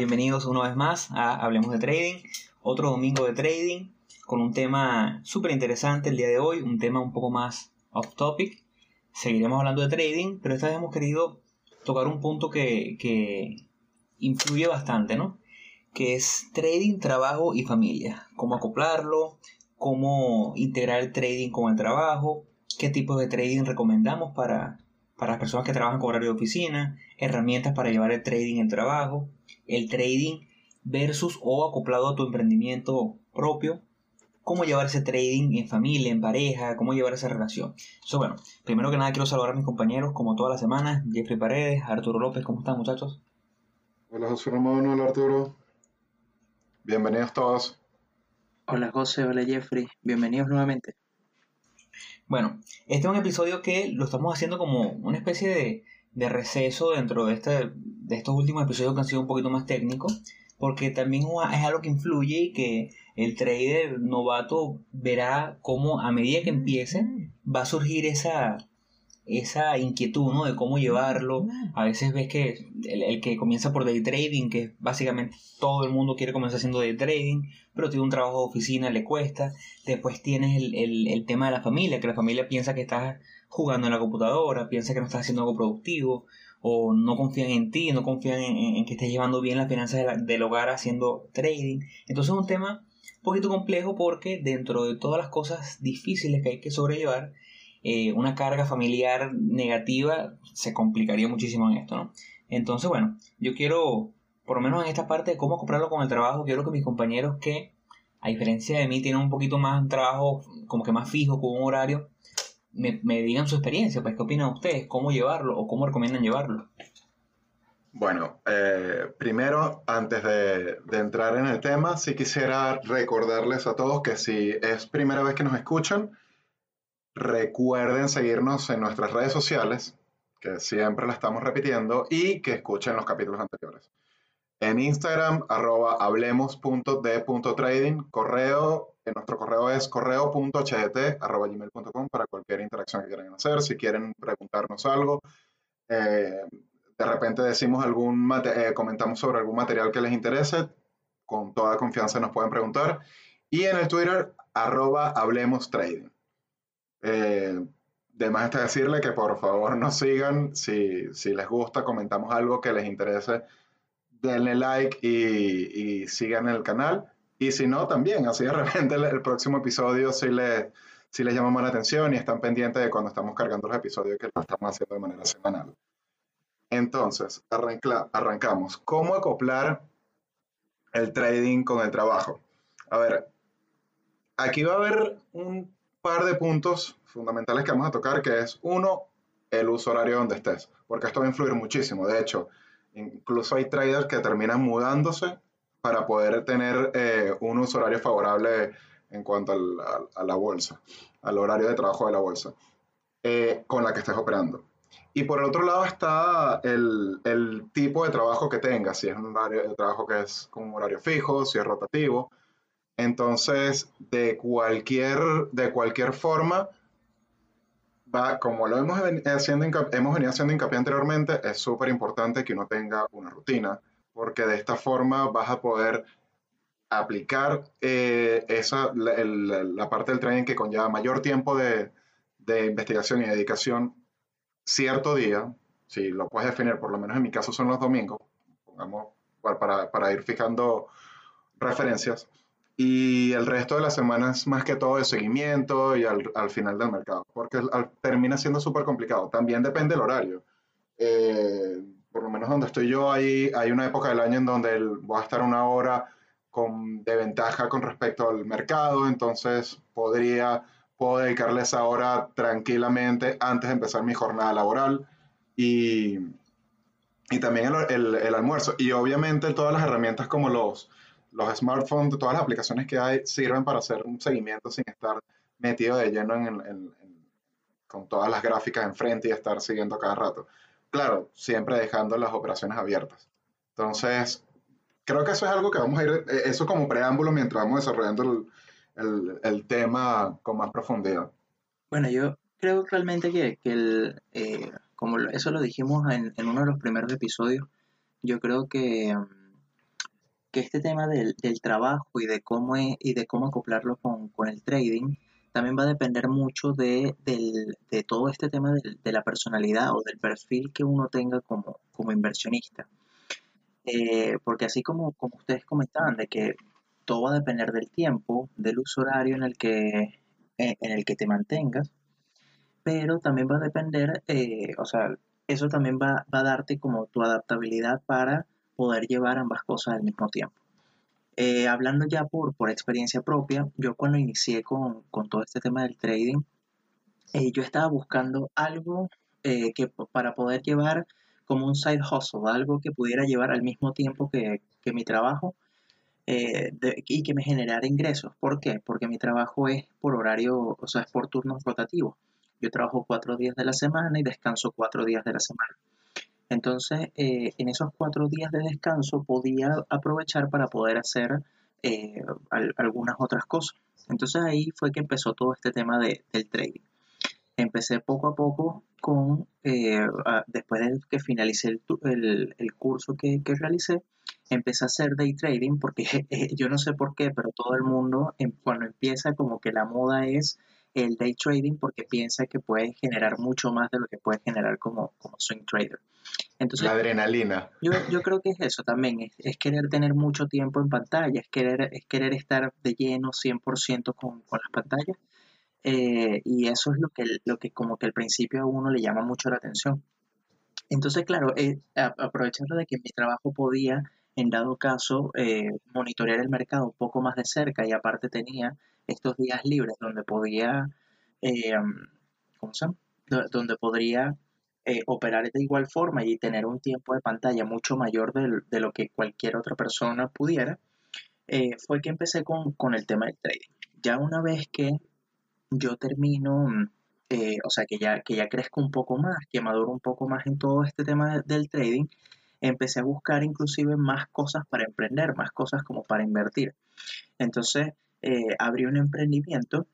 bienvenidos una vez más a Hablemos de Trading, otro domingo de trading con un tema súper interesante el día de hoy, un tema un poco más off topic. Seguiremos hablando de trading, pero esta vez hemos querido tocar un punto que, que influye bastante, ¿no? Que es trading, trabajo y familia. Cómo acoplarlo, cómo integrar el trading con el trabajo, qué tipo de trading recomendamos para, para las personas que trabajan con horario de oficina, herramientas para llevar el trading en trabajo, el trading versus o acoplado a tu emprendimiento propio, cómo llevar ese trading en familia, en pareja, cómo llevar esa relación. Eso bueno, primero que nada quiero saludar a mis compañeros como todas las semanas, Jeffrey Paredes, Arturo López, ¿cómo están muchachos? Hola José Ramón, hola Arturo. Bienvenidos todos. Hola José, hola Jeffrey, bienvenidos nuevamente. Bueno, este es un episodio que lo estamos haciendo como una especie de, de receso dentro de, este, de estos últimos episodios que han sido un poquito más técnicos, porque también es algo que influye y que el trader novato verá cómo a medida que empiece va a surgir esa, esa inquietud, ¿no? De cómo llevarlo. A veces ves que el, que comienza por day trading, que básicamente todo el mundo quiere comenzar haciendo day trading, pero tiene un trabajo de oficina, le cuesta. Después tienes el, tema de la familia, que la familia piensa que estás jugando en la computadora, piensa que no estás haciendo algo productivo, o no confían en ti, no confían en, que estés llevando bien las finanzas del hogar haciendo trading. Entonces es un tema un poquito complejo porque dentro de todas las cosas difíciles que hay que sobrellevar, eh, una carga familiar negativa se complicaría muchísimo en esto, ¿no? Entonces, bueno, yo quiero, por lo menos en esta parte de cómo comprarlo con el trabajo, quiero que mis compañeros que, a diferencia de mí, tienen un poquito más trabajo como que más fijo, con un horario, me, digan su experiencia, pues qué opinan ustedes, cómo llevarlo o cómo recomiendan llevarlo. Bueno, eh, primero, antes de, entrar en el tema, sí quisiera recordarles a todos que si es primera vez que nos escuchan, Recuerden seguirnos en nuestras redes sociales, que siempre la estamos repitiendo, y que escuchen los capítulos anteriores. En Instagram, arroba hablemos.d.trading, correo, nuestro correo es correo.ht, para cualquier interacción que quieran hacer, si quieren preguntarnos algo, eh, de repente decimos algún, eh, comentamos sobre algún material que les interese, con toda confianza nos pueden preguntar. Y en el Twitter, arroba hablemos trading. Eh, de más está decirle que por favor nos sigan. Si, les gusta, comentamos algo que les interese, denle like y, sigan el canal. Y si no, también, así de repente el, próximo episodio si les, si les llamamos la atención y están pendientes de cuando estamos cargando los episodios que lo estamos haciendo de manera semanal. Entonces, arrancamos. ¿Cómo acoplar el trading con el trabajo? A ver, aquí va a haber un par de puntos fundamentales que vamos a tocar, que es uno, el uso horario donde estés, porque esto va a influir muchísimo. De hecho, incluso hay traders que terminan mudándose para poder tener eh, un uso horario favorable en cuanto a, la bolsa, al horario de trabajo de la bolsa, eh, con la que estés operando. Y por el otro lado está el, el, tipo de trabajo que tengas, si es un horario de trabajo que es con un horario fijo, si es rotativo, entonces, de cualquier, de cualquier forma, como lo hemos, haciendo, hemos venido haciendo hincapié anteriormente, es súper importante que uno tenga una rutina, porque de esta forma vas a poder aplicar eh, esa, la, parte del training que conlleva mayor tiempo de, de investigación y dedicación cierto día, si lo puedes definir, por lo menos en mi caso son los domingos, pongamos para, para ir fijando referencias, y el resto de las semanas más que todo de seguimiento y al, al final del mercado, porque termina siendo súper complicado. También depende del horario. Eh, por lo menos donde estoy yo, hay, hay una época del año en donde voy a estar una hora con, de ventaja con respecto al mercado, entonces podría, puedo dedicarle esa hora tranquilamente antes de empezar mi jornada laboral y, y también el, el, el almuerzo. Y obviamente todas las herramientas como los los smartphones, todas las aplicaciones que hay sirven para hacer un seguimiento sin estar metido de lleno en, con todas las gráficas enfrente y estar siguiendo cada rato. Claro, siempre dejando las operaciones abiertas. Entonces, creo que eso es algo que vamos a ir, eh, eso como preámbulo mientras vamos desarrollando el, tema con más profundidad. Bueno, yo creo realmente que, el, eh, como eso lo dijimos en, en, uno de los primeros episodios, yo creo que, que este tema del, del trabajo y de cómo, es- y de cómo acoplarlo con, con el trading también va a depender mucho de, del- de todo este tema del- de la personalidad o del perfil que uno tenga como, como inversionista. Eh, porque así como, como ustedes comentaban, de que todo va a depender del tiempo, del uso horario en el que, en en el que te mantengas, pero también va a depender, eh, o sea, eso también va, va a darte como tu adaptabilidad para poder llevar ambas cosas al mismo tiempo. Eh, hablando ya por, por experiencia propia, yo cuando inicié con, con todo este tema del trading, eh, yo estaba buscando algo eh, que para poder llevar como un side hustle, algo que pudiera llevar al mismo tiempo que, que mi trabajo eh, de- y que me generara ingresos. ¿Por qué? Porque mi trabajo es por horario, o sea, es por turnos rotativos. Yo trabajo cuatro días de la semana y descanso cuatro días de la semana. Entonces, eh, en esos cuatro días de descanso podía aprovechar para poder hacer eh, al- algunas otras cosas. Entonces ahí fue que empezó todo este tema de- del trading. Empecé poco a poco con, eh, después de que finalicé el, el- el curso que, que realicé, empecé a hacer day trading porque yo no sé por qué, pero todo el mundo em- cuando empieza como que la moda es el day trading porque piensa que puede generar mucho más de lo que puede generar como, como swing trader. Entonces, La adrenalina. yo, yo creo que es eso también, es, es querer tener mucho tiempo en pantalla, es querer, es querer estar de lleno 100% con, con las pantallas. eh, y eso es lo que, lo que como que al principio a uno le llama mucho la atención. Entonces, claro, eh, aprovechando de que mi trabajo podía, en dado caso, eh, monitorear el mercado un poco más de cerca y aparte tenía estos días libres donde podía, eh, ¿cómo se llama? Do- Donde podría eh, operar de igual forma y tener un tiempo de pantalla mucho mayor del- de, lo que cualquier otra persona pudiera, eh, fue que empecé con, con el tema del trading. Ya una vez que yo termino, mm, o sea, que ya, que ya crezco un poco más, que maduro un poco más en todo este tema de- del trading, empecé a buscar inclusive más cosas para emprender, más cosas como para invertir. Entonces, eh, abrí un emprendimiento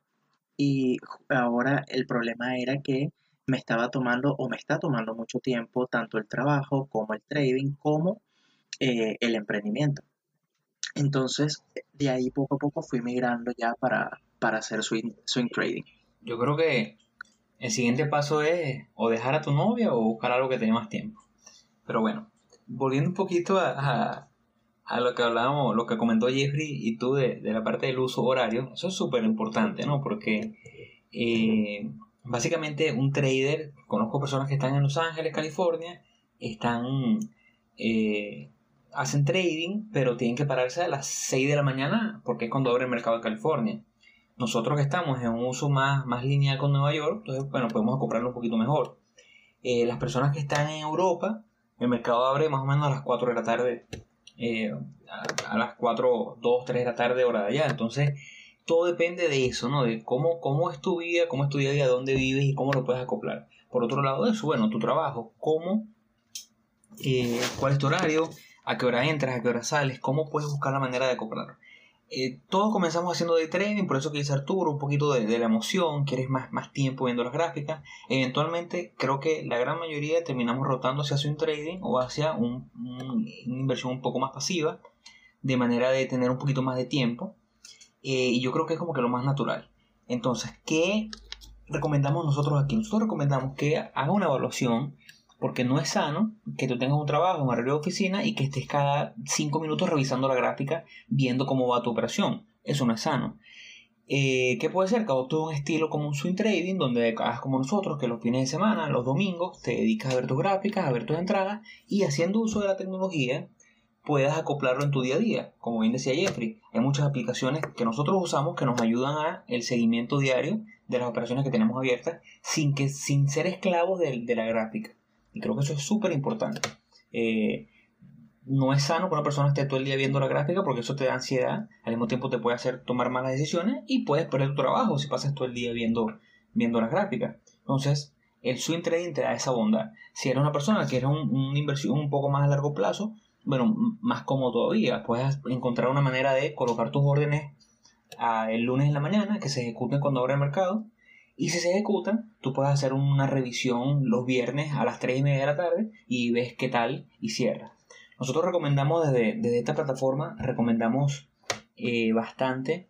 y ahora el problema era que me estaba tomando o me está tomando mucho tiempo tanto el trabajo como el trading como eh, el emprendimiento. Entonces, de ahí poco a poco fui migrando ya para, para hacer swing, swing trading. Yo creo que el siguiente paso es o dejar a tu novia o buscar algo que tenga más tiempo. Pero bueno, volviendo un poquito a- a lo que hablábamos, lo que comentó Jeffrey y tú de, de la parte del uso horario, eso es súper importante, ¿no? Porque eh, básicamente un trader, conozco personas que están en Los Ángeles, California, están, eh, hacen trading, pero tienen que pararse a las 6 de la mañana porque es cuando abre el mercado de California. Nosotros que estamos en un uso más, más lineal con Nueva York, entonces, bueno, podemos acoplarlo un poquito mejor. Eh, las personas que están en Europa, el mercado abre más o menos a las 4 de la tarde, eh, a, las 4, 2, 3 de la tarde, hora de allá. Entonces, todo depende de eso, ¿no? De cómo, cómo es tu vida, cómo es tu día a día, dónde vives y cómo lo puedes acoplar. Por otro lado de eso, bueno, tu trabajo, cómo, eh, cuál es tu horario, a qué hora entras, a qué hora sales, cómo puedes buscar la manera de acoplar. Eh, todos comenzamos haciendo de trading, por eso que dice Arturo, un poquito de, la emoción, quieres más, más tiempo viendo las gráficas. Eventualmente, creo que la gran mayoría terminamos rotando hacia un trading o hacia un- un- una inversión un poco más pasiva, de manera de tener un poquito más de tiempo. Eh, y yo creo que es como que lo más natural. Entonces, ¿qué recomendamos nosotros aquí? Nosotros recomendamos que haga una evaluación, porque no es sano que tú tengas un trabajo, un horario de oficina y que estés cada 5 minutos revisando la gráfica, viendo cómo va tu operación. Eso no es sano. Eh, ¿Qué puede ser? Que adoptes un estilo como un swing trading, donde hagas como nosotros, que los fines de semana, los domingos, te dedicas a ver tus gráficas, a ver tus entradas y haciendo uso de la tecnología, puedas acoplarlo en tu día a día. Como bien decía Jeffrey, hay muchas aplicaciones que nosotros usamos que nos ayudan a el seguimiento diario de las operaciones que tenemos abiertas sin, que, sin ser esclavos de la gráfica. Y creo que eso es súper importante. Eh, no es sano que una persona esté todo el día viendo la gráfica porque eso te da ansiedad, al mismo tiempo te puede hacer tomar malas decisiones y puedes perder tu trabajo si pasas todo el día viendo, viendo las gráficas. Entonces, el swing trading te da esa bondad. Si eres una persona que eres un- una inversión un poco más a largo plazo, bueno, más cómodo todavía. Puedes encontrar una manera de colocar tus órdenes el lunes en la mañana, que se ejecuten cuando abre el mercado. Y si se ejecutan, tú puedes hacer una revisión los viernes a las 3 y media de la tarde y ves qué tal y cierras. Nosotros recomendamos desde, esta plataforma, recomendamos eh, bastante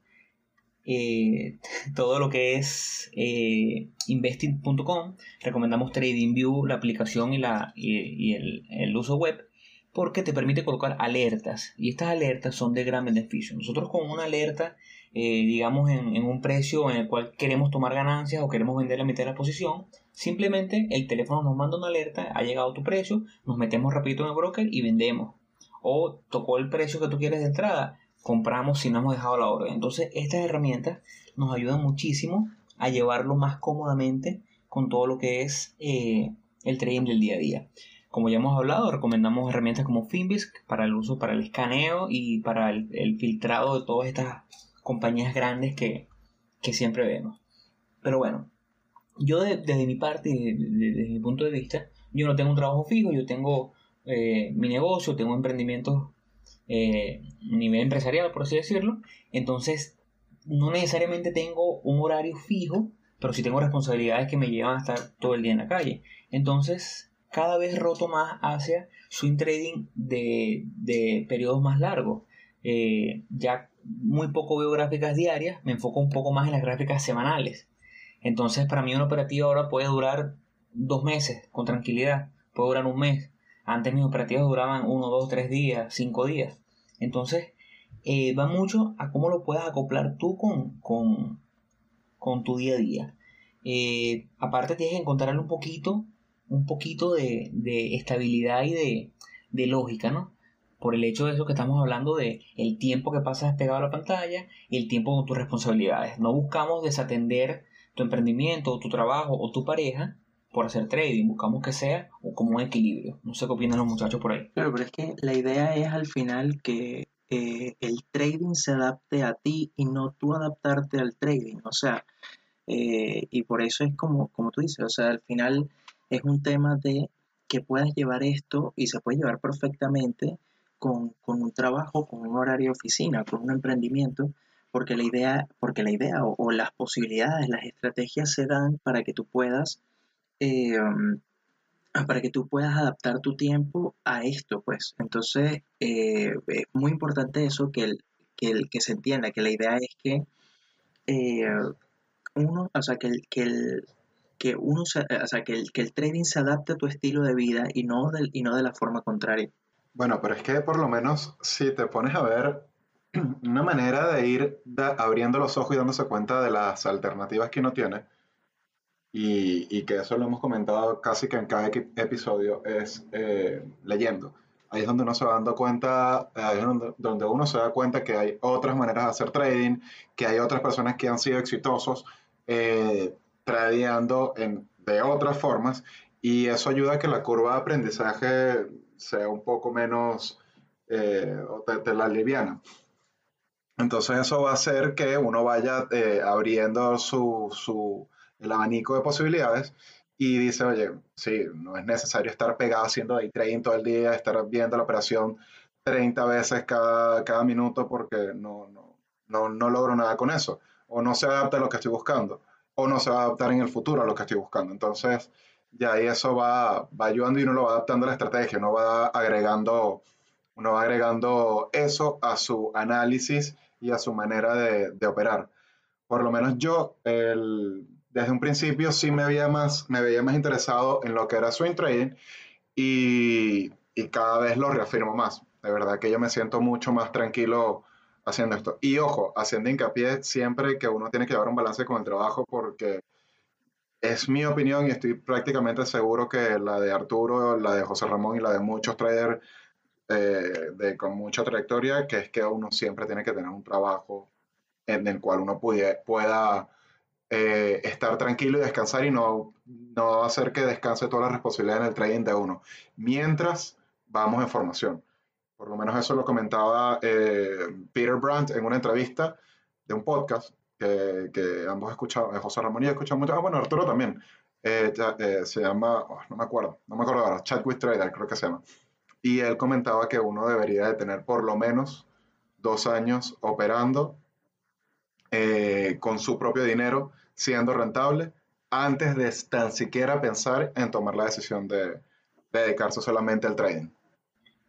eh, todo lo que es eh, investing.com, recomendamos TradingView, la aplicación y, la, y, el, uso web, porque te permite colocar alertas y estas alertas son de gran beneficio. Nosotros con una alerta, digamos en, un precio en el cual queremos tomar ganancias o queremos vender la mitad de la posición, Simplemente el teléfono nos manda una alerta, ha llegado tu precio, nos metemos rapidito en el broker y vendemos. O tocó el precio que tú quieres de entrada, compramos si no hemos dejado la orden. Entonces estas herramientas nos ayudan muchísimo a llevarlo más cómodamente con todo lo que es eh, el trading del día a día. Como ya hemos hablado, recomendamos herramientas como Finbisk para el uso, para el escaneo y para el, filtrado de todas estas compañías grandes que, que siempre vemos. Pero bueno, yo desde mi parte, desde, mi punto de vista, yo no tengo un trabajo fijo, yo tengo eh, mi negocio, tengo emprendimientos eh, a nivel empresarial, por así decirlo. Entonces, no necesariamente tengo un horario fijo, pero sí tengo responsabilidades que me llevan a estar todo el día en la calle. Entonces, cada vez roto más hacia swing trading de, de periodos más largos. Eh, ya muy poco veo gráficas diarias, me enfoco un poco más en las gráficas semanales. Entonces, para mí una operativa ahora puede durar dos meses con tranquilidad, puede durar un mes. Antes mis operativas duraban uno, dos, tres días, cinco días. Entonces, eh, va mucho a cómo lo puedas acoplar tú con, con, tu día a día. Eh, aparte tienes que encontrarle un poquito, un poquito de, estabilidad y de, de, lógica, ¿no? Por el hecho de eso que estamos hablando de el tiempo que pasas pegado a la pantalla y el tiempo con tus responsabilidades. No buscamos desatender tu emprendimiento o tu trabajo o tu pareja por hacer trading. Buscamos que sea como un equilibrio. No sé qué opinan los muchachos por ahí. Claro, pero es que la idea es al final que el trading se adapte a ti y no tú adaptarte al trading. O sea, eh, y por eso es como, como tú dices, o sea, al final es un tema de que puedas llevar esto y se puede llevar perfectamente con, un trabajo, con un horario de oficina, con un emprendimiento, porque la idea, porque la idea o, las posibilidades, las estrategias se dan para que tú puedas, eh, para que tú puedas adaptar tu tiempo a esto, pues. Entonces, eh, es muy importante eso, que, el, que se entienda, que la idea es que eh, uno, o sea, que el, que el, que uno, o sea, que el, que el trading se adapte a tu estilo de vida y no, del, y no de la forma contraria. Bueno, pero es que por lo menos si te pones a ver una manera de ir abriendo los ojos y dándose cuenta de las alternativas que uno tiene, y, que eso lo hemos comentado casi que en cada episodio, es eh, leyendo. Ahí es donde uno se va dando cuenta, ahí es donde, uno se da cuenta que hay otras maneras de hacer trading, que hay otras personas que han sido exitosos eh, en, de otras formas, y eso ayuda a que la curva de aprendizaje sea un poco menos, eh, la liviana. Entonces eso va a hacer que uno vaya eh, abriendo su, el abanico de posibilidades y dice, oye, sí, no es necesario estar pegado haciendo day trading todo el día, estar viendo la operación 30 veces cada, cada minuto porque no, no, no, no, logro nada con eso. O no se adapta a lo que estoy buscando. O no se va a adaptar en el futuro a lo que estoy buscando. Entonces, ya ahí eso va, va ayudando y uno lo va adaptando a la estrategia. Uno va agregando, uno va agregando eso a su análisis y a su manera de, operar. Por lo menos yo, desde un principio sí me, había más, me veía más interesado en lo que era swing trading y, cada vez lo reafirmo más. De verdad que yo me siento mucho más tranquilo haciendo esto. Y ojo, haciendo hincapié siempre que uno tiene que llevar un balance con el trabajo porque es mi opinión y estoy prácticamente seguro que la de Arturo, la de José Ramón y la de muchos traders eh, de, con mucha trayectoria, que es que uno siempre tiene que tener un trabajo en el cual uno pueda eh, estar tranquilo y descansar y no, no hacer que descanse toda la responsabilidad en el trading de uno, mientras vamos en formación. Por lo menos eso lo comentaba eh, Peter Brandt en una entrevista de un podcast que, que ambos escuchamos, José Ramón y escuchado mucho, ah, bueno, Arturo también, se llama, oh, no me acuerdo, no me acuerdo ahora, Chat with Trader creo que se llama y él comentaba que uno debería de tener por lo menos dos años operando eh, con su propio dinero, siendo rentable, antes de tan siquiera pensar en tomar la decisión de, dedicarse solamente al trading.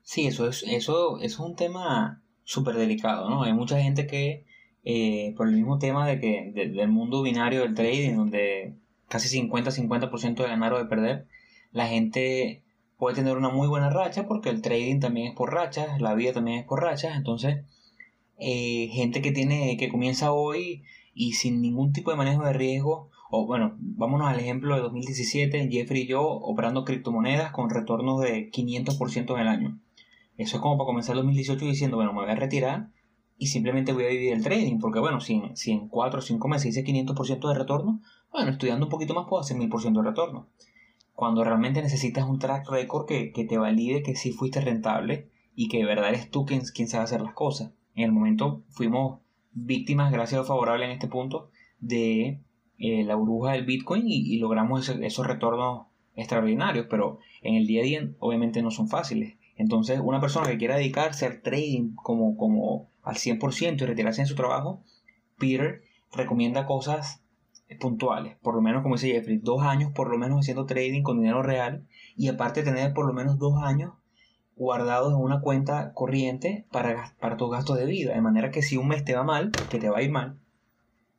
Sí, eso es, eso, es un tema súper delicado, ¿no? Hay mucha gente que, eh, por el mismo tema de que del mundo binario del trading, donde casi 50-50% de ganar o de perder, la gente puede tener una muy buena racha porque el trading también es por rachas, la vida también es por rachas, entonces eh, gente que tiene que comienza hoy y sin ningún tipo de manejo de riesgo o bueno, vámonos al ejemplo de 2017, Jeffrey y yo operando criptomonedas con retornos de 500% en el año. Eso es como para comenzar el 2018 diciendo, bueno, me voy a retirar y simplemente voy a vivir el trading, porque bueno, si, si en 4 o 5 meses hice 500% de retorno, bueno, estudiando un poquito más puedo hacer 1000% de retorno. Cuando realmente necesitas un track record que, que, te valide que sí fuiste rentable y que de verdad eres tú quien, quien sabe hacer las cosas. En el momento fuimos víctimas, gracias a lo favorable en este punto, de eh, la burbuja del Bitcoin y, logramos esos retornos extraordinarios, pero en el día a día obviamente no son fáciles. Entonces, una persona que quiera dedicarse al trading como, como al 100% y retirarse en su trabajo, Peter recomienda cosas puntuales, por lo menos como dice Jeffrey, dos años por lo menos haciendo trading con dinero real y aparte tener por lo menos dos años guardados en una cuenta corriente para, para tus gastos de vida, de manera que si un mes te va mal, que te va a ir mal,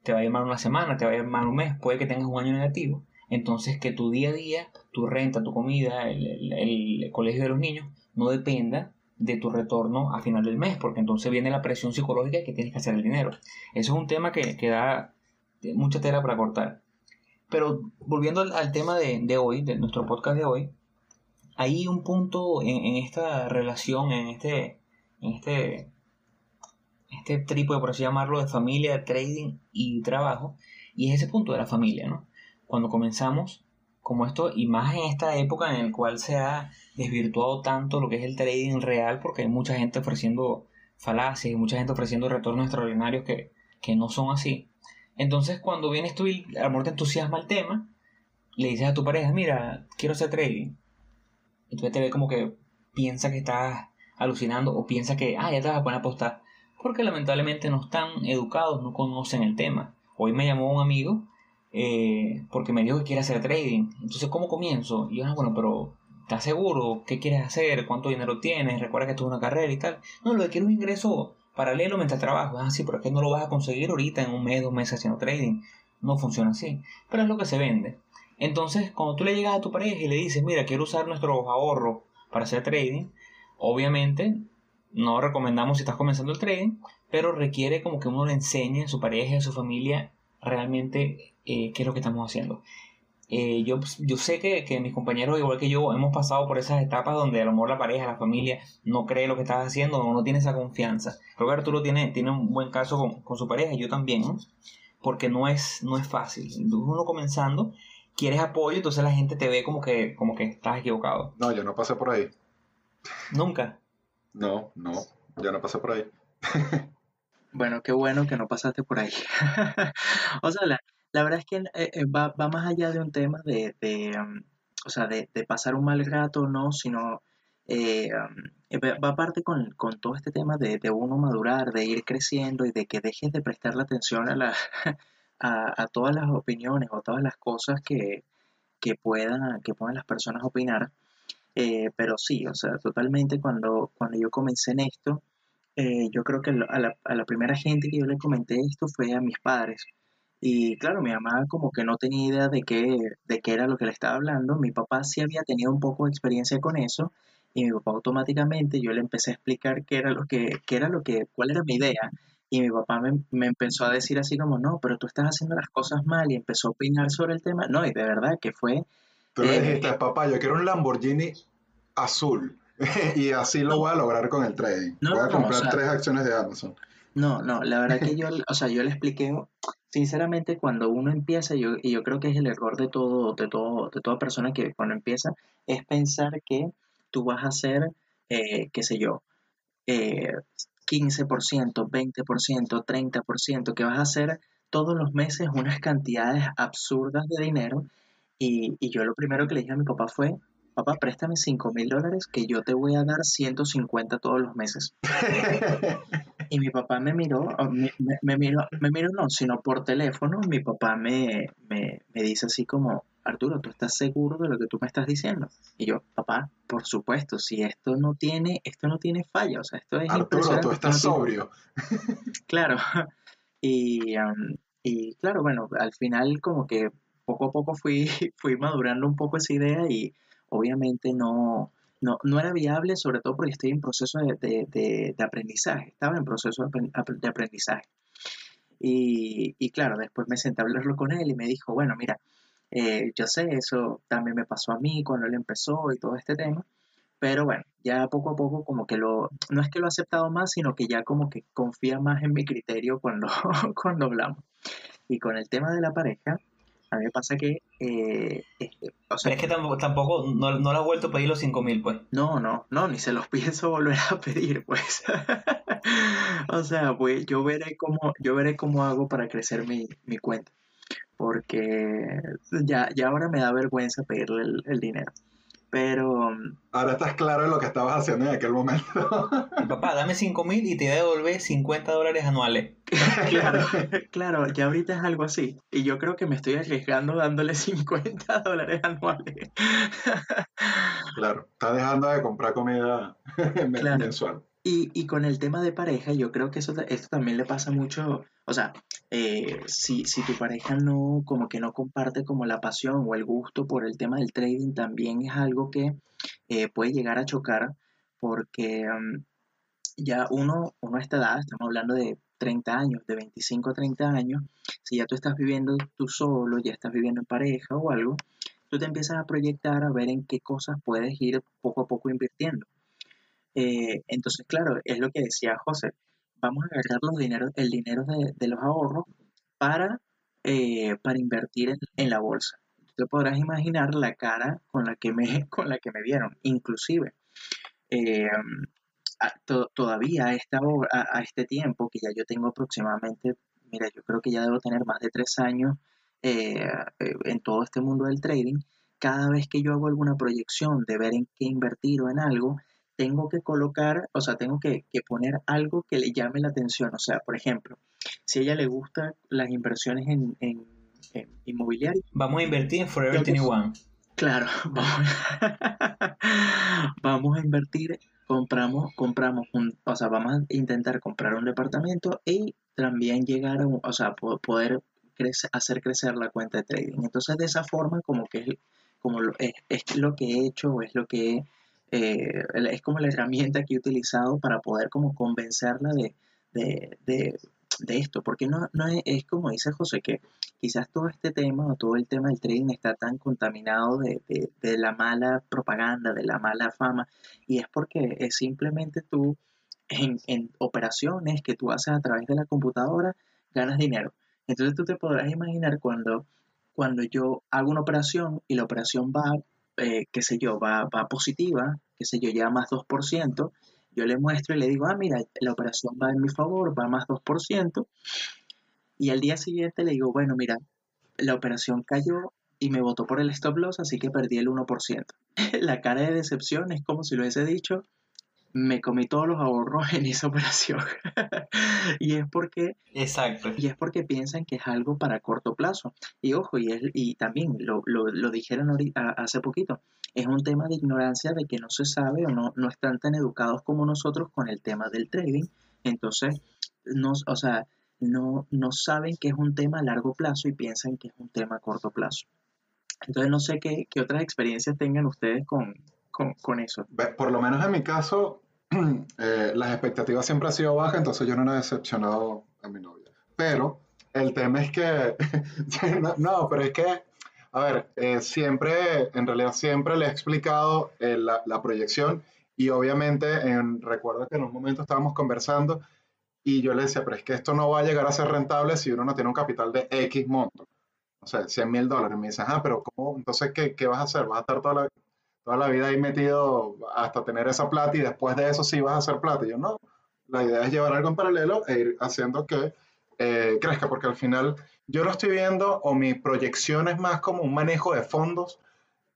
te va a ir mal una semana, te va a ir mal un mes, puede que tengas un año negativo. Entonces que tu día a día, tu renta, tu comida, el, colegio de los niños, no dependa de tu retorno a final del mes, porque entonces viene la presión psicológica que tienes que hacer el dinero. Eso es un tema que, que da mucha tela para cortar. Pero volviendo al, tema de, hoy, de nuestro podcast de hoy, hay un punto en, en esta relación, en este, en este este trípode, por así llamarlo, de familia, trading y trabajo, y es ese punto de la familia, ¿no? Cuando comenzamos como esto, y más en esta época en la cual se ha desvirtuado tanto lo que es el trading real, porque hay mucha gente ofreciendo falacias y mucha gente ofreciendo retornos extraordinarios que, que no son así. Entonces, cuando vienes tú y el amor te entusiasma el tema, le dices a tu pareja, mira, quiero hacer trading. Entonces te ve como que piensa que estás alucinando o piensa que, ah, ya te vas a poner a apostar porque lamentablemente no están educados, no conocen el tema. Hoy me llamó un amigo eh, porque me dijo que quiere hacer trading. Entonces, ¿cómo comienzo? Y yo, ah, bueno, pero ¿estás seguro? ¿Qué quieres hacer? ¿Cuánto dinero tienes? Recuerda que esto es una carrera y tal. No, lo que quiero es un ingreso paralelo mientras trabajo. Ah, sí, pero es que no lo vas a conseguir ahorita en un mes, dos meses haciendo trading. No funciona así. Pero es lo que se vende. Entonces, cuando tú le llegas a tu pareja y le dices, mira, quiero usar nuestros ahorros para hacer trading, obviamente no recomendamos si estás comenzando el trading, pero requiere como que uno le enseñe a su pareja, a su familia, realmente eh, qué es lo que estamos haciendo. Eh, yo, yo sé que, que, mis compañeros, igual que yo, hemos pasado por esas etapas donde a lo mejor la pareja, la familia, no cree lo que estás haciendo o no tiene esa confianza. Creo que Arturo tiene, tiene un buen caso con, con su pareja, y yo también, porque no es, no es fácil. Uno comenzando, quieres apoyo, entonces la gente te ve como que, como que estás equivocado. No, yo no pasé por ahí. Nunca. No, no, ya no pasé por ahí. bueno, qué bueno que no pasaste por ahí. o sea, la, verdad es que eh, eh, va, más allá de un tema de, um, o sea, de, pasar un mal rato, no, sino eh, um, va aparte con, con, todo este tema de, uno madurar, de ir creciendo y de que dejes de prestar la atención a, la, a, todas las opiniones o todas las cosas que, que, puedan, que las personas opinar eh, pero sí, o sea, totalmente cuando, cuando yo comencé en esto, yo creo que a la, a la, primera gente que yo le comenté esto fue a mis padres. Y claro, mi mamá como que no tenía idea de qué, de qué era lo que le estaba hablando. Mi papá sí había tenido un poco de experiencia con eso. Y mi papá automáticamente yo le empecé a explicar qué era lo que, qué era lo que, cuál era mi idea. Y mi papá me, me, empezó a decir así como, no, pero tú estás haciendo las cosas mal y empezó a opinar sobre el tema. No, y de verdad que fue Tú le dijiste, papá, yo quiero un Lamborghini azul. y así lo voy a lograr con el trading. voy a comprar tres acciones de Amazon. No, no, la verdad que yo, o sea, yo le expliqué, sinceramente, cuando uno empieza, yo, y yo creo que es el error de todo, de todo, de toda persona que cuando empieza, es pensar que tú vas a hacer, eh, qué sé yo, eh, 15%, 20%, 30%, que vas a hacer todos los meses unas cantidades absurdas de dinero y, yo lo primero que le dije a mi papá fue, papá, préstame 5 mil dólares que yo te voy a dar 150 todos los meses. y mi papá me miró, me, me, miró, me miró no, sino por teléfono, mi papá me, me, dice así como, Arturo, ¿tú estás seguro de lo que tú me estás diciendo? Y yo, papá, por supuesto, si esto no tiene, esto no tiene falla, o sea, esto es Arturo, tú estás sobrio. Claro, y, y claro, bueno, al final como que poco a poco fui, fui madurando un poco esa idea y obviamente no, no, no era viable, sobre todo porque estoy en proceso de, de, aprendizaje, estaba en proceso de aprendizaje. Y, y, claro, después me senté a hablarlo con él y me dijo, bueno, mira, eh, yo sé, eso también me pasó a mí cuando él empezó y todo este tema, pero bueno, ya poco a poco como que lo, no es que lo he aceptado más, sino que ya como que confía más en mi criterio cuando, cuando hablamos. Y con el tema de la pareja, a mí me pasa que... Eh, o sea, es que tampoco, tampoco no, no le has vuelto a pedir los 5 mil, pues. No, no, no, ni se los pienso volver a pedir, pues. o sea, pues yo veré cómo, yo veré cómo hago para crecer mi, mi cuenta. Porque ya, ya ahora me da vergüenza pedirle el dinero. Pero. Ahora estás claro en lo que estabas haciendo en aquel momento. Papá, dame 5 mil y te devolver 50 dólares anuales. claro, claro, ya ahorita es algo así. Y yo creo que me estoy arriesgando dándole 50 dólares anuales. claro, está dejando de comprar comida mensual. Y, con el tema de pareja, yo creo que eso, esto también le pasa mucho, o sea, eh, si, si tu pareja no, como que no comparte como la pasión o el gusto por el tema del trading, también es algo que eh, puede llegar a chocar porque mm, ya uno, uno a esta edad, estamos hablando de 30 años, de 25 a 30 años, si ya tú estás viviendo tú solo, ya estás viviendo en pareja o algo, tú te empiezas a proyectar a ver en qué cosas puedes ir poco a poco invirtiendo. Eh, entonces, claro, es lo que decía José, vamos a agarrar los dineros, el dinero de, los ahorros para, eh, para invertir en, la bolsa. Tú podrás imaginar la cara con la que me, con la que me vieron. Inclusive, eh, todavía a, esta, a, este tiempo, que ya yo tengo aproximadamente, mira, yo creo que ya debo tener más de tres años en todo este mundo del trading, cada vez que yo hago alguna proyección de ver en qué invertir o en algo, tengo que colocar, o sea, tengo que, poner algo que le llame la atención. O sea, por ejemplo, si a ella le gustan las inversiones en, en, inmobiliario. Vamos a invertir en Forever 21. Claro, vamos, a invertir, compramos, compramos un, o sea, vamos a intentar comprar un departamento y también llegar a, o sea, poder hacer crecer la cuenta de trading. Entonces, de esa forma, como que es, como es, es lo que he hecho o es lo que he eh, es como la herramienta que he utilizado para poder como convencerla de, esto, porque no, no es, como dice José, que quizás todo este tema o todo el tema del trading está tan contaminado de, la mala propaganda, de la mala fama, y es porque es simplemente tú en, en operaciones que tú haces a través de la computadora, ganas dinero. Entonces tú te podrás imaginar cuando, cuando yo hago una operación y la operación va eh, qué sé yo, va, va positiva, qué sé yo, ya más 2%, yo le muestro y le digo, ah, mira, la operación va en mi favor, va más 2%, y al día siguiente le digo, bueno, mira, la operación cayó y me votó por el stop loss, así que perdí el 1%. la cara de decepción es como si lo hubiese dicho, me comí todos los ahorros en esa operación. y es porque Exacto. Y es porque piensan que es algo para corto plazo. Y ojo, y, es, y también lo, lo, dijeron hace poquito, es un tema de ignorancia de que no se sabe o no, no están tan educados como nosotros con el tema del trading. Entonces, no, o sea, no, no saben que es un tema a largo plazo y piensan que es un tema a corto plazo. Entonces, no sé qué, qué otras experiencias tengan ustedes con, con, eso? Por lo menos en mi caso, eh, las expectativas siempre han sido bajas, entonces yo no he decepcionado a mi novia. Pero el tema es que, no, pero es que, a ver, eh, siempre, en realidad siempre le he explicado eh, la, la, proyección y obviamente en, recuerdo que en un momento estábamos conversando y yo le decía, pero es que esto no va a llegar a ser rentable si uno no tiene un capital de X monto. O sea, 100 mil dólares. Me dice, ah, pero ¿cómo? Entonces, ¿qué, ¿qué vas a hacer? ¿Vas a estar toda la, toda la vida ahí metido hasta tener esa plata y después de eso sí vas a hacer plata. Y yo no, la idea es llevar algo en paralelo e ir haciendo que eh, crezca, porque al final yo lo estoy viendo o mi proyección es más como un manejo de fondos,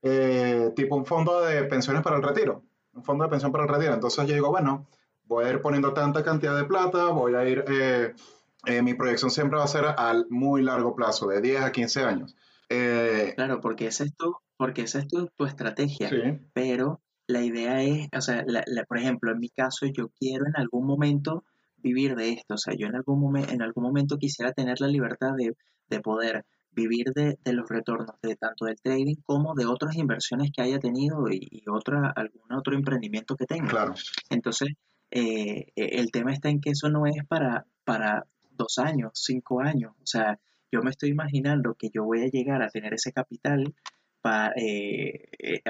eh, tipo un fondo de pensiones para el retiro, un fondo de pensión para el retiro. Entonces yo digo, bueno, voy a ir poniendo tanta cantidad de plata, voy a ir, eh, mi proyección siempre va a ser al muy largo plazo, de 10 a 15 años. Eh, Claro, porque esa es tu, porque esa es tu, tu estrategia, sí, pero la idea es, o sea, la- la- por ejemplo, en mi caso, yo quiero en algún momento vivir de esto, o sea, yo en algún momento, en algún momento quisiera tener la libertad de, de poder vivir de, de los retornos de tanto del trading como de otras inversiones que haya tenido y, y otra, algún otro emprendimiento que tenga. claro. Entonces, eh, e- el tema está en que eso no es para, para dos años, cinco años. O sea, yo me estoy imaginando que yo voy a llegar a tener ese capital, para,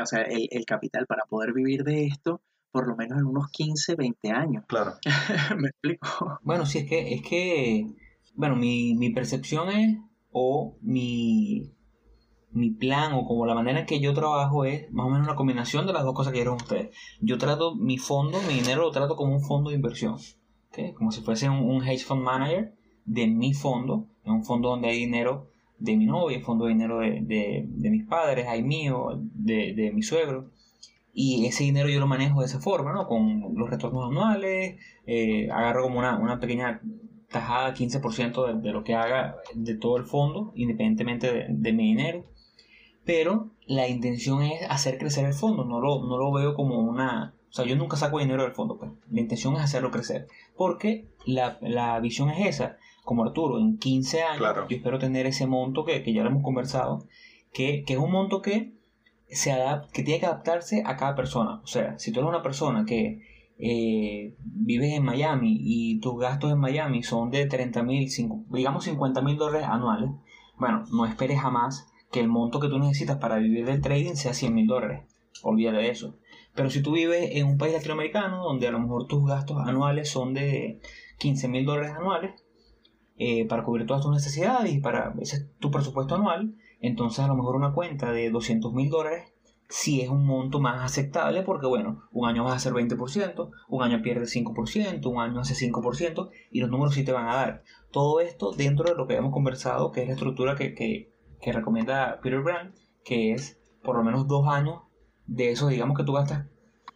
o sea, el, el capital para poder vivir de esto por lo menos en unos 15, 20 años. Claro. ¿Me explico? Bueno, sí, es que, es que, bueno, mi, mi percepción es, o mi, mi plan, o como la manera en que yo trabajo es más o menos una combinación de las dos cosas que dieron ustedes. Yo trato mi fondo, mi dinero lo trato como un fondo de inversión, ¿ok? como si fuese un, un hedge fund manager de mi fondo, en un fondo donde hay dinero de mi novia, fondo de dinero de, de, mis padres, hay mío, de, de mi suegro. Y ese dinero yo lo manejo de esa forma, ¿no? Con los retornos anuales, eh, agarro como una, una pequeña tajada, 15% de, lo que haga de todo el fondo, independientemente de, de, mi dinero. Pero la intención es hacer crecer el fondo, no lo, no lo veo como una... O sea, yo nunca saco dinero del fondo, pues. La intención es hacerlo crecer. Porque la, la visión es esa. Como Arturo, en 15 años Claro. yo espero tener ese monto que, que ya lo hemos conversado, que, que es un monto que se que tiene que adaptarse a cada persona. O sea, si tú eres una persona que eh, vives en Miami y tus gastos en Miami son de 30 mil, digamos 50 mil dólares anuales, bueno, no esperes jamás que el monto que tú necesitas para vivir del trading sea 100 mil dólares. Olvídate de eso. Pero si tú vives en un país latinoamericano donde a lo mejor tus gastos anuales son de 15 mil dólares anuales, eh, para cubrir todas tus necesidades y para ese es tu presupuesto anual, entonces a lo mejor una cuenta de 200 mil dólares sí es un monto más aceptable porque bueno, un año vas a hacer 20%, un año pierdes 5%, un año hace 5% y los números sí te van a dar. Todo esto dentro de lo que hemos conversado, que es la estructura que, que, que recomienda Peter Brand, que es por lo menos dos años de eso, digamos que tú gastas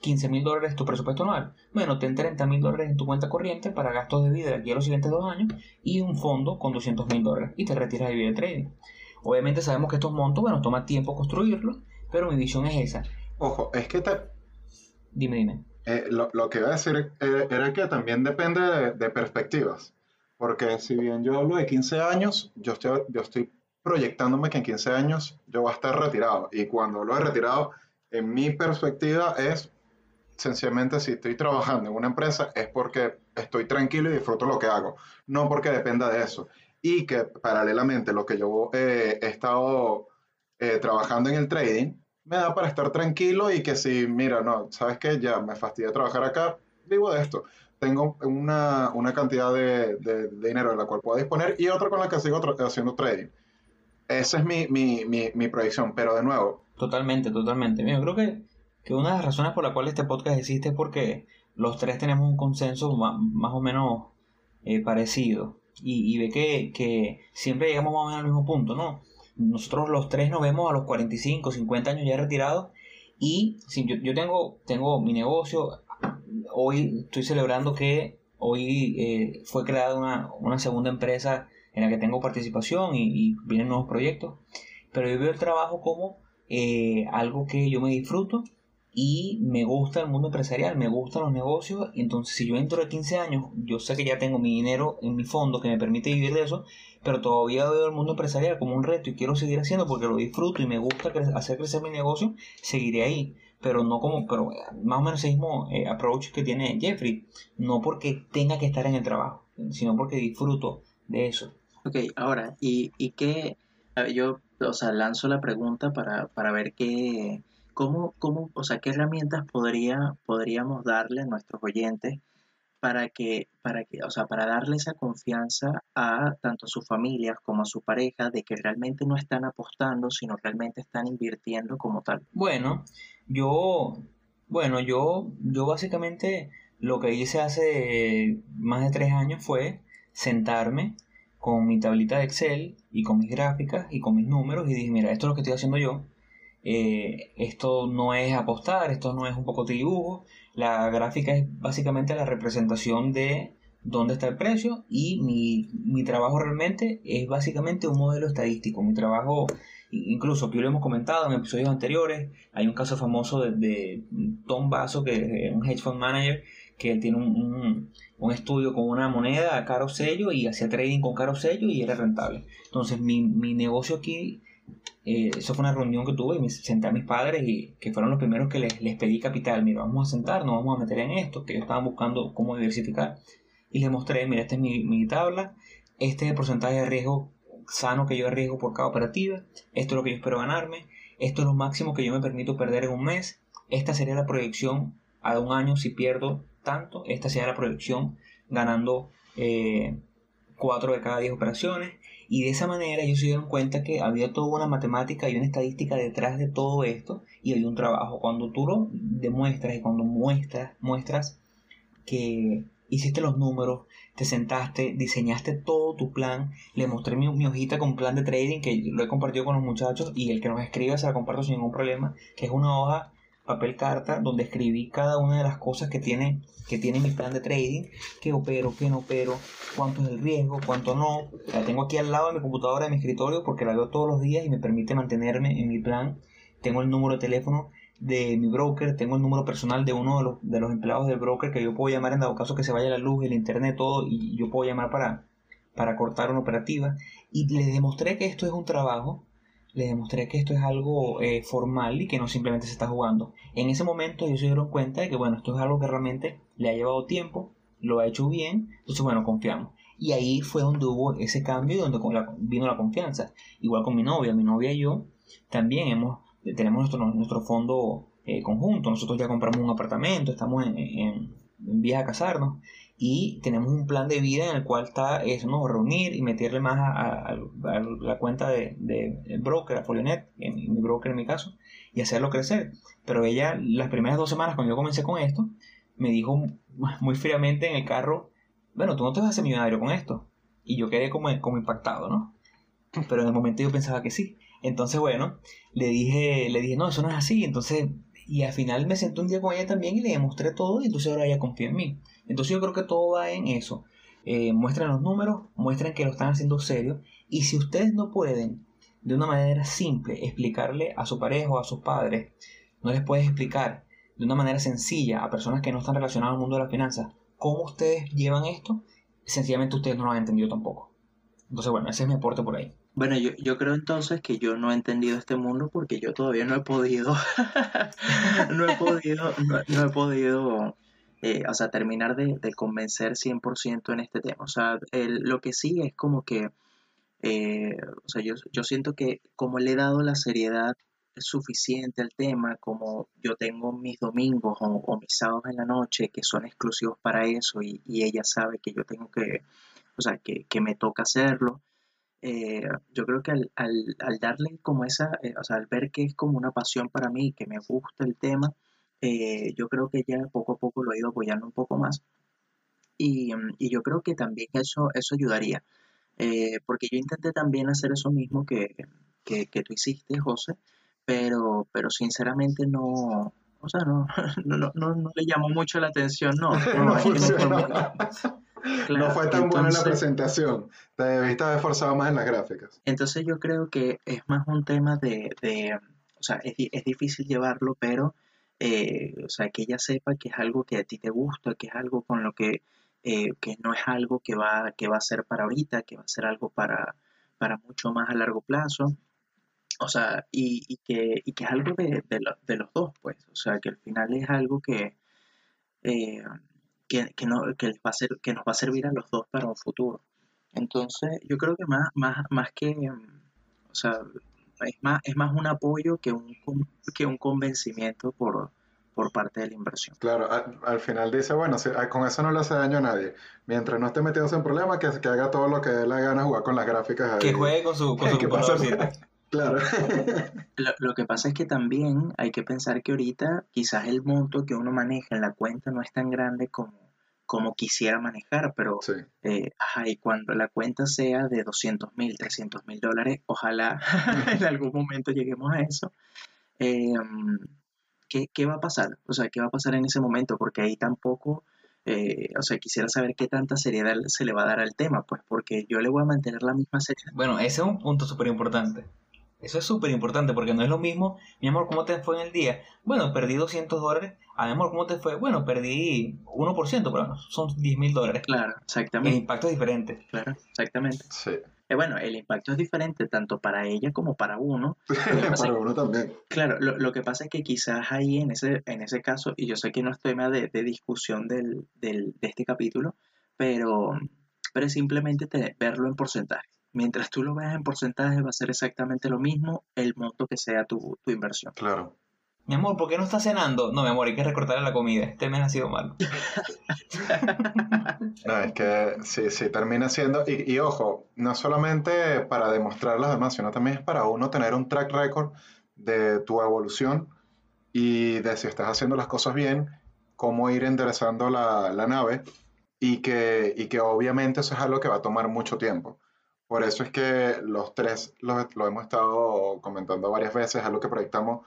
15 mil dólares tu presupuesto anual. Bueno, ten 30 mil dólares en tu cuenta corriente para gastos de vida de aquí a los siguientes dos años y un fondo con 200 mil dólares y te retiras de vivir el trading. Obviamente sabemos que estos montos, bueno, toma tiempo construirlos, pero mi visión es esa. Ojo, es que te, Dime, dime. eh, lo, lo que iba a decir eh, era que también depende de, de perspectivas. Porque si bien yo hablo de 15 años, yo estoy, yo estoy proyectándome que en 15 años yo voy a estar retirado. Y cuando hablo de retirado, en mi perspectiva es sencillamente si estoy trabajando en una empresa es porque estoy tranquilo y disfruto lo que hago, no porque dependa de eso. Y que paralelamente lo que yo eh, he estado eh, trabajando en el trading me da para estar tranquilo y que si, mira, no, sabes que ya me fastidia trabajar acá, vivo de esto. Tengo una, una cantidad de, dinero de la cual puedo disponer y otra con la que sigo haciendo trading. Esa es mi, mi, mi, mi proyección, pero de nuevo. Totalmente, totalmente. Yo creo que, que una de las razones por la cual este podcast existe es porque los tres tenemos un consenso más, más o menos eh, parecido. Y, ve que, que siempre llegamos más o menos al mismo punto, ¿no? Nosotros los tres nos vemos a los 45, 50 años ya retirados. Y yo, yo tengo, tengo mi negocio. Hoy estoy celebrando que hoy eh, fue creada una, una, segunda empresa en la que tengo participación y, y vienen nuevos proyectos. Pero yo veo el trabajo como eh, algo que yo me disfruto y me gusta el mundo empresarial, me gustan los negocios. Entonces, si yo entro de 15 años, yo sé que ya tengo mi dinero en mi fondo que me permite vivir de eso, pero todavía veo el mundo empresarial como un reto y quiero seguir haciendo porque lo disfruto y me gusta hacer crecer mi negocio, seguiré ahí. Pero no como, pero más o menos el mismo eh, approach que tiene Jeffrey, no porque tenga que estar en el trabajo, sino porque disfruto de eso. Ok, ahora, ¿y, y qué? Yo, o sea, lanzo la pregunta para, para ver qué, cómo, cómo, o sea, qué herramientas podría, podríamos darle a nuestros oyentes para que, para que, o sea, para darle esa confianza a tanto a sus familias como a su pareja de que realmente no están apostando, sino realmente están invirtiendo como tal. Bueno, yo, bueno, yo, yo básicamente lo que hice hace más de tres años fue sentarme con mi tablita de Excel y con mis gráficas y con mis números y dije, mira, esto es lo que estoy haciendo yo. Eh, esto no es apostar, esto no es un poco de dibujo. La gráfica es básicamente la representación de dónde está el precio y mi, mi trabajo realmente es básicamente un modelo estadístico. Mi trabajo Incluso aquí lo hemos comentado en episodios anteriores. Hay un caso famoso de, Tom Basso, que es un hedge fund manager, que tiene un, un, estudio con una moneda a caro sello y hacía trading con caro sello y era rentable. Entonces mi, mi negocio aquí, eh, eso fue una reunión que tuve y senté a mis padres y que fueron los primeros que les, les pedí capital. Mira, vamos a sentarnos, vamos a meter en esto, que ellos estaban buscando cómo diversificar. Y les mostré, mira, esta es mi, mi tabla, este es el porcentaje de riesgo sano que yo arriesgo por cada operativa, esto es lo que yo espero ganarme, esto es lo máximo que yo me permito perder en un mes, esta sería la proyección a un año si pierdo tanto, esta sería la proyección ganando eh, 4 de cada 10 operaciones y de esa manera ellos se dieron cuenta que había toda una matemática y una estadística detrás de todo esto y había un trabajo. Cuando tú lo demuestras y cuando muestras, muestras que hiciste los números, te sentaste, diseñaste todo tu plan, le mostré mi, hojita con plan de trading que lo he compartido con los muchachos y el que nos escriba se la comparto sin ningún problema, que es una hoja papel carta donde escribí cada una de las cosas que tiene que tiene mi plan de trading, que opero, que no opero, cuánto es el riesgo, cuánto no. La tengo aquí al lado de mi computadora, de mi escritorio, porque la veo todos los días y me permite mantenerme en mi plan. Tengo el número de teléfono de mi broker, tengo el número personal de uno de los, de los empleados del broker que yo puedo llamar en dado caso que se vaya la luz, el internet, todo, y yo puedo llamar para, para cortar una operativa. Y les demostré que esto es un trabajo, les demostré que esto es algo eh, formal y que no simplemente se está jugando. En ese momento ellos se dieron cuenta de que, bueno, esto es algo que realmente le ha llevado tiempo, lo ha hecho bien, entonces, bueno, confiamos. Y ahí fue donde hubo ese cambio y donde vino la confianza. Igual con mi novia, mi novia y yo también hemos tenemos nuestro, nuestro fondo eh, conjunto. Nosotros ya compramos un apartamento, estamos en, en, a casarnos y tenemos un plan de vida en el cual está eso, ¿no? reunir y meterle más a, la cuenta de, de, broker, a Folionet, en, mi broker en mi caso, y hacerlo crecer. Pero ella, las primeras dos semanas cuando yo comencé con esto, me dijo muy fríamente en el carro, bueno, tú no te vas a hacer millonario con esto. Y yo quedé como, como impactado, ¿no? Pero en el momento yo pensaba que sí. Entonces, bueno, le dije, le dije, no, eso no es así. Entonces, y al final me senté un día con ella también y le demostré todo y entonces ahora ella confía en mí. Entonces yo creo que todo va en eso. Eh, muestren los números, muestren que lo están haciendo serio y si ustedes no pueden de una manera simple explicarle a su pareja o a sus padres, no les puedes explicar de una manera sencilla a personas que no están relacionadas al mundo de las finanzas cómo ustedes llevan esto, sencillamente ustedes no lo han entendido tampoco. Entonces, bueno, ese es mi aporte por ahí. Bueno, yo, yo creo entonces que yo no he entendido este mundo porque yo todavía no he podido, no he podido, no, he podido, eh, o sea, terminar de, de, convencer 100% en este tema. O sea, lo que sí es como que, eh, o sea, yo, yo siento que como le he dado la seriedad suficiente al tema, como yo tengo mis domingos o, mis sábados en la noche que son exclusivos para eso y, y ella sabe que yo tengo que, o sea, que, que me toca hacerlo eh, yo creo que al, al, darle como esa, eh, o sea, al ver que es como una pasión para mí, que me gusta el tema, eh, yo creo que ya poco a poco lo he ido apoyando un poco más. Y, mm, y yo creo que también eso, eso ayudaría. porque yo intenté también hacer eso mismo que, que, que, tú hiciste, José, pero, pero sinceramente no, o sea, no, no, no, no, le llamó mucho la atención, no. no no fue tan buena la presentación. Te debiste haber esforzado más en las gráficas. Entonces yo creo que es más un tema de, o sea, es, es, difícil llevarlo, pero, eh, o sea, que ella sepa que es algo que a ti te gusta, que es algo con lo que, eh, que no es algo que va, que va a ser para ahorita, que va a ser algo para, para mucho más a largo plazo. O sea, y, y que, y que es algo de, de, de, los dos, pues. O sea, que al final es algo que, eh, que, que, no, que, va a ser, que nos va a servir a los dos para un futuro. Entonces, yo creo que más, más, más que, o sea, es más, es más un apoyo que un, que un convencimiento por, por parte de la inversión. Claro, al, final dice, bueno, con eso no le hace daño a nadie. Mientras no esté metiéndose en problemas, que, que haga todo lo que dé la gana jugar con las gráficas. Que juegue con su, con su Claro. Lo, que pasa es que también hay que pensar que ahorita quizás el monto que uno maneja en la cuenta no es tan grande como, como quisiera manejar, pero eh, y cuando la cuenta sea de 200 mil, 300 mil dólares, ojalá en algún momento lleguemos a eso. Em, ¿qué, ¿qué, va a pasar? O sea, ¿qué va a pasar en ese momento? Porque ahí tampoco, eh, o sea, quisiera saber qué tanta seriedad se le va a dar al tema, pues porque yo le voy a mantener la misma seriedad. Bueno, ese es un punto súper importante Eso es súper importante porque no es lo mismo, mi amor, ¿cómo te fue en el día? Bueno, perdí 200 dólares. A mi amor, ¿cómo te fue? Bueno, perdí 1%, pero bueno, son 10 mil dólares. Claro, El exactamente. impacto es diferente. Claro, exactamente. Sí, Eh, bueno, el impacto es diferente tanto para ella como para uno. para uno también. Claro, lo, lo que pasa es que quizás ahí en ese, en ese caso, y yo sé que no es tema de, de discusión del, del- de este capítulo, pero, pero es simplemente te- verlo en porcentaje. Mientras tú lo veas en porcentaje, va a ser exactamente lo mismo el monto que sea tu, tu inversión. Claro. Mi amor, ¿por qué no estás cenando? No, mi amor, hay que recortarle la comida. Este mes ha sido malo. No, es que sí, sí, termina siendo, y, y ojo, no solamente para demostrar a los demás, sino también es para uno tener un track record de tu evolución y de si estás haciendo las cosas bien, cómo ir enderezando la, la nave y que, y que obviamente eso es algo que va a tomar mucho tiempo. Por eso es que los tres lo, lo hemos estado comentando varias veces, es algo que proyectamos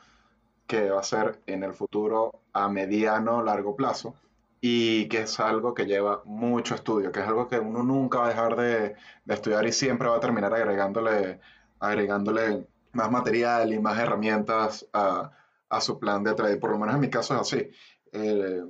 que va a ser en el futuro a mediano largo plazo y que es algo que lleva mucho estudio, que es algo que uno nunca va a dejar de, de estudiar y siempre va a terminar agregándole, agregándole más material y más herramientas a, a su plan de trade. Por lo menos en mi caso es así. Eh,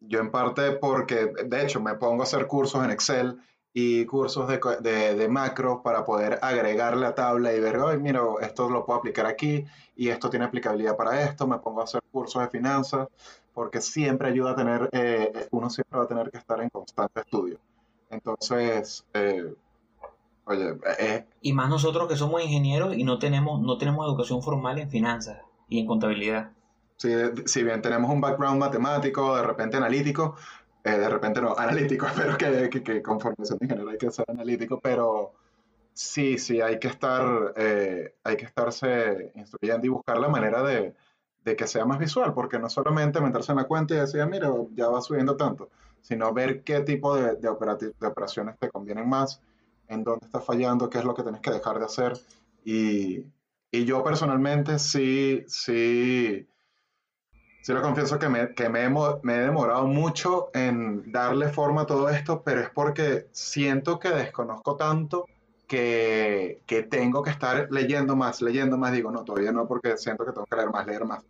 yo en parte porque, de hecho, me pongo a hacer cursos en Excel y cursos de, de, de macros para poder agregar la tabla y ver, ay, mira, esto lo puedo aplicar aquí y esto tiene aplicabilidad para esto. Me pongo a hacer cursos de finanzas porque siempre ayuda a tener, eh, uno siempre va a tener que estar en constante estudio. Entonces, eh, oye, eh, Y más nosotros que somos ingenieros y no tenemos, no tenemos educación formal en finanzas y en contabilidad. si, si bien tenemos un background matemático, de repente analítico, eh, de repente no, analítico, espero que, que, que con formación hay que ser analítico, pero sí, sí, hay que estar, eh, hay que estarse instruyendo y buscar la manera de, de que sea más visual, porque no solamente meterse en la cuenta y decir, "Ah, mira, ya va subiendo tanto, sino ver qué tipo de, de, de operaciones te convienen más, en dónde estás fallando, qué es lo que tienes que dejar de hacer. Y, y yo personalmente sí, sí, sí lo confieso que, me, que me, he, me he demorado mucho en darle forma a todo esto, pero es porque siento que desconozco tanto que, que tengo que estar leyendo más, leyendo más. Digo, no, todavía no, porque siento que tengo que leer más, leer más.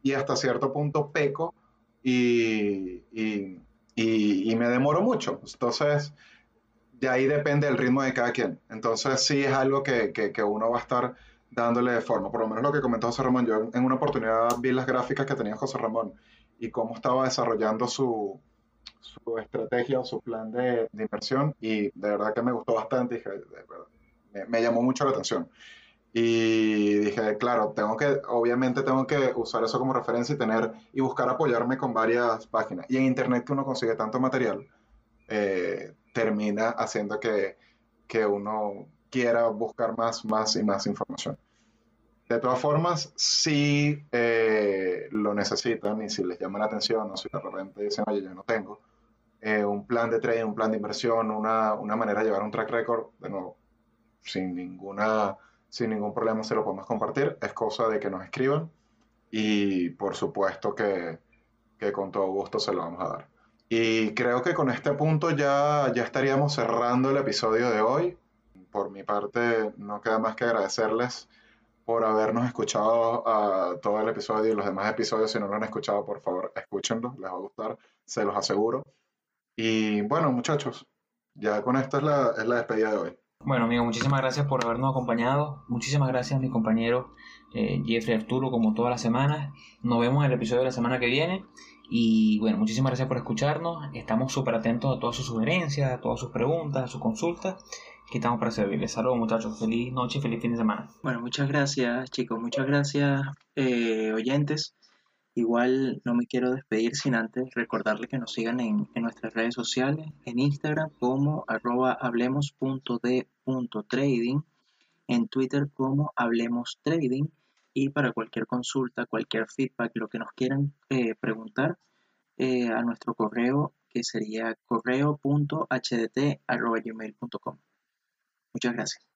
Y hasta cierto punto peco y, y, y, y me demoro mucho. Entonces, de ahí depende el ritmo de cada quien. Entonces, sí es algo que, que, que uno va a estar dándole forma. Por lo menos lo que comentó José Ramón, yo en una oportunidad vi las gráficas que tenía José Ramón y cómo estaba desarrollando su, su estrategia o su plan de, de inversión y de verdad que me gustó bastante, dije, me, me llamó mucho la atención. Y dije, claro, tengo que, obviamente tengo que usar eso como referencia y tener, y buscar apoyarme con varias páginas. Y en internet que uno consigue tanto material, eh, termina haciendo que, que uno quiera buscar más, más y más información. De todas formas, si eh, lo necesitan y si les llama la atención o si de repente dicen, oye, yo no tengo eh, un plan de trading, un plan de inversión, una, una manera de llevar un track record, de nuevo, sin, ninguna, sin ningún problema se lo podemos compartir. Es cosa de que nos escriban y por supuesto que, que con todo gusto se lo vamos a dar. Y creo que con este punto ya, ya estaríamos cerrando el episodio de hoy. Por mi parte, no queda más que agradecerles por habernos escuchado a todo el episodio y los demás episodios. Si no lo han escuchado, por favor, escúchenlo, les va a gustar, se los aseguro. Y bueno, muchachos, ya con esto es la, es la despedida de hoy. Bueno, amigo, muchísimas gracias por habernos acompañado. Muchísimas gracias mi compañero eh, Jeffrey Arturo, como todas las semanas. Nos vemos en el episodio de la semana que viene. Y bueno, muchísimas gracias por escucharnos. Estamos súper atentos a todas sus sugerencias, a todas sus preguntas, a sus consultas. Aquí estamos para servirles. Saludos, muchachos. Feliz noche feliz fin de semana. Bueno, muchas gracias, chicos. Muchas gracias, eh, oyentes. Igual no me quiero despedir sin antes recordarles que nos sigan en, en nuestras redes sociales, en Instagram como arroba hablemos.d.trading, en Twitter como hablemos trading y para cualquier consulta, cualquier feedback, lo que nos quieran eh, preguntar, eh, a nuestro correo que sería correo.hdt.gmail.com. Muchas gracias.